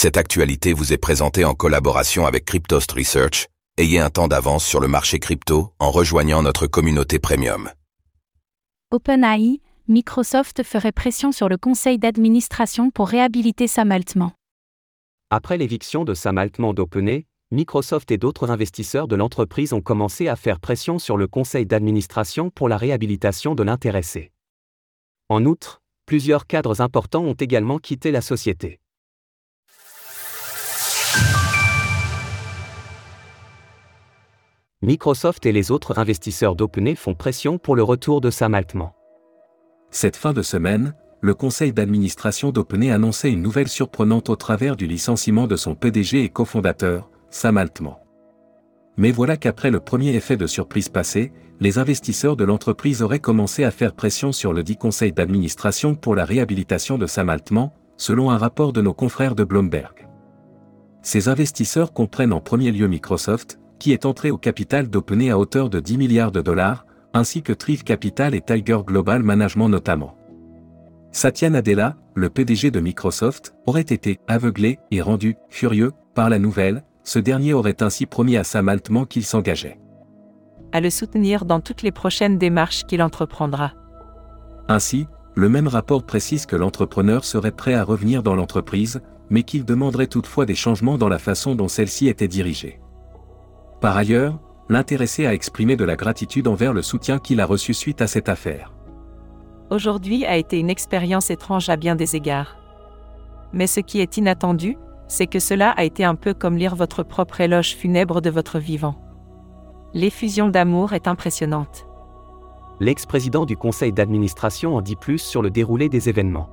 Cette actualité vous est présentée en collaboration avec Cryptost Research. Ayez un temps d'avance sur le marché crypto en rejoignant notre communauté premium. OpenAI, Microsoft ferait pression sur le conseil d'administration pour réhabiliter Sam Altman. Après l'éviction de Sam Altman d'OpenAI, Microsoft et d'autres investisseurs de l'entreprise ont commencé à faire pression sur le conseil d'administration pour la réhabilitation de l'intéressé. En outre, plusieurs cadres importants ont également quitté la société. Microsoft et les autres investisseurs d'OpenAI font pression pour le retour de Sam Altman. Cette fin de semaine, le conseil d'administration d'OpenAI annonçait une nouvelle surprenante au travers du licenciement de son PDG et cofondateur, Sam Altman. Mais voilà qu'après le premier effet de surprise passé, les investisseurs de l'entreprise auraient commencé à faire pression sur le dit conseil d'administration pour la réhabilitation de Sam Altman, selon un rapport de nos confrères de Bloomberg. Ces investisseurs comprennent en premier lieu Microsoft, qui est entré au capital d'OpenAI à hauteur de 10 milliards de dollars, ainsi que Thrive Capital et Tiger Global Management notamment. Satya Nadella, le PDG de Microsoft, aurait été aveuglé et rendu furieux par la nouvelle, ce dernier aurait ainsi promis à Sam Altman qu'il s'engageait à le soutenir dans toutes les prochaines démarches qu'il entreprendra. Ainsi, le même rapport précise que l'entrepreneur serait prêt à revenir dans l'entreprise, mais qu'il demanderait toutefois des changements dans la façon dont celle-ci était dirigée. Par ailleurs, l'intéressé a exprimé de la gratitude envers le soutien qu'il a reçu suite à cette affaire. Aujourd'hui a été une expérience étrange à bien des égards. Mais ce qui est inattendu, c'est que cela a été un peu comme lire votre propre éloge funèbre de votre vivant. L'effusion d'amour est impressionnante. L'ex-président du conseil d'administration en dit plus sur le déroulé des événements.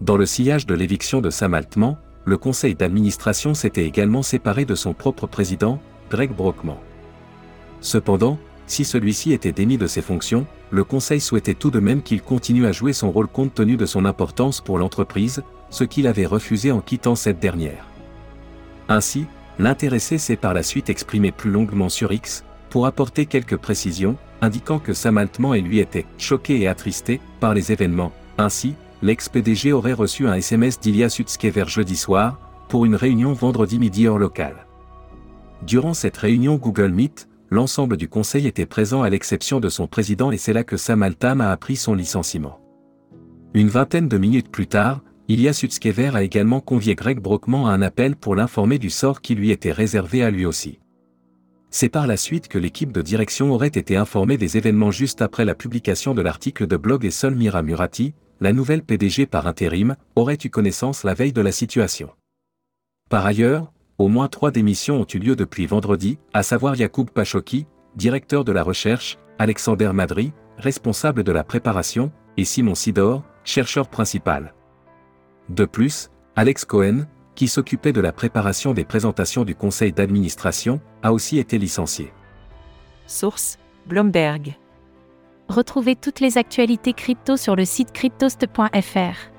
Dans le sillage de l'éviction de Sam Altman, le conseil d'administration s'était également séparé de son propre président, Greg Brockman. Cependant, si celui-ci était démis de ses fonctions, le Conseil souhaitait tout de même qu'il continue à jouer son rôle compte tenu de son importance pour l'entreprise, ce qu'il avait refusé en quittant cette dernière. Ainsi, l'intéressé s'est par la suite exprimé plus longuement sur X, pour apporter quelques précisions, indiquant que Sam Altman et lui étaient choqués et attristés par les événements. Ainsi, l'ex-PDG aurait reçu un SMS d'Ilya Sutskever jeudi soir, pour une réunion vendredi midi heure locale. Durant cette réunion Google Meet, l'ensemble du conseil était présent à l'exception de son président et c'est là que Sam Altman a appris son licenciement. Une vingtaine de minutes plus tard, Ilya Sutskever a également convié Greg Brockman à un appel pour l'informer du sort qui lui était réservé à lui aussi. C'est par la suite que l'équipe de direction aurait été informée des événements juste après la publication de l'article de blog et seul Mira Murati, la nouvelle PDG par intérim, aurait eu connaissance la veille de la situation. Par ailleurs, au moins trois démissions ont eu lieu depuis vendredi, à savoir Yacoub Pachoki, directeur de la recherche, Alexander Madry, responsable de la préparation, et Simon Sidor, chercheur principal. De plus, Alex Cohen, qui s'occupait de la préparation des présentations du conseil d'administration, a aussi été licencié. Source Bloomberg. Retrouvez toutes les actualités crypto sur le site cryptost.fr.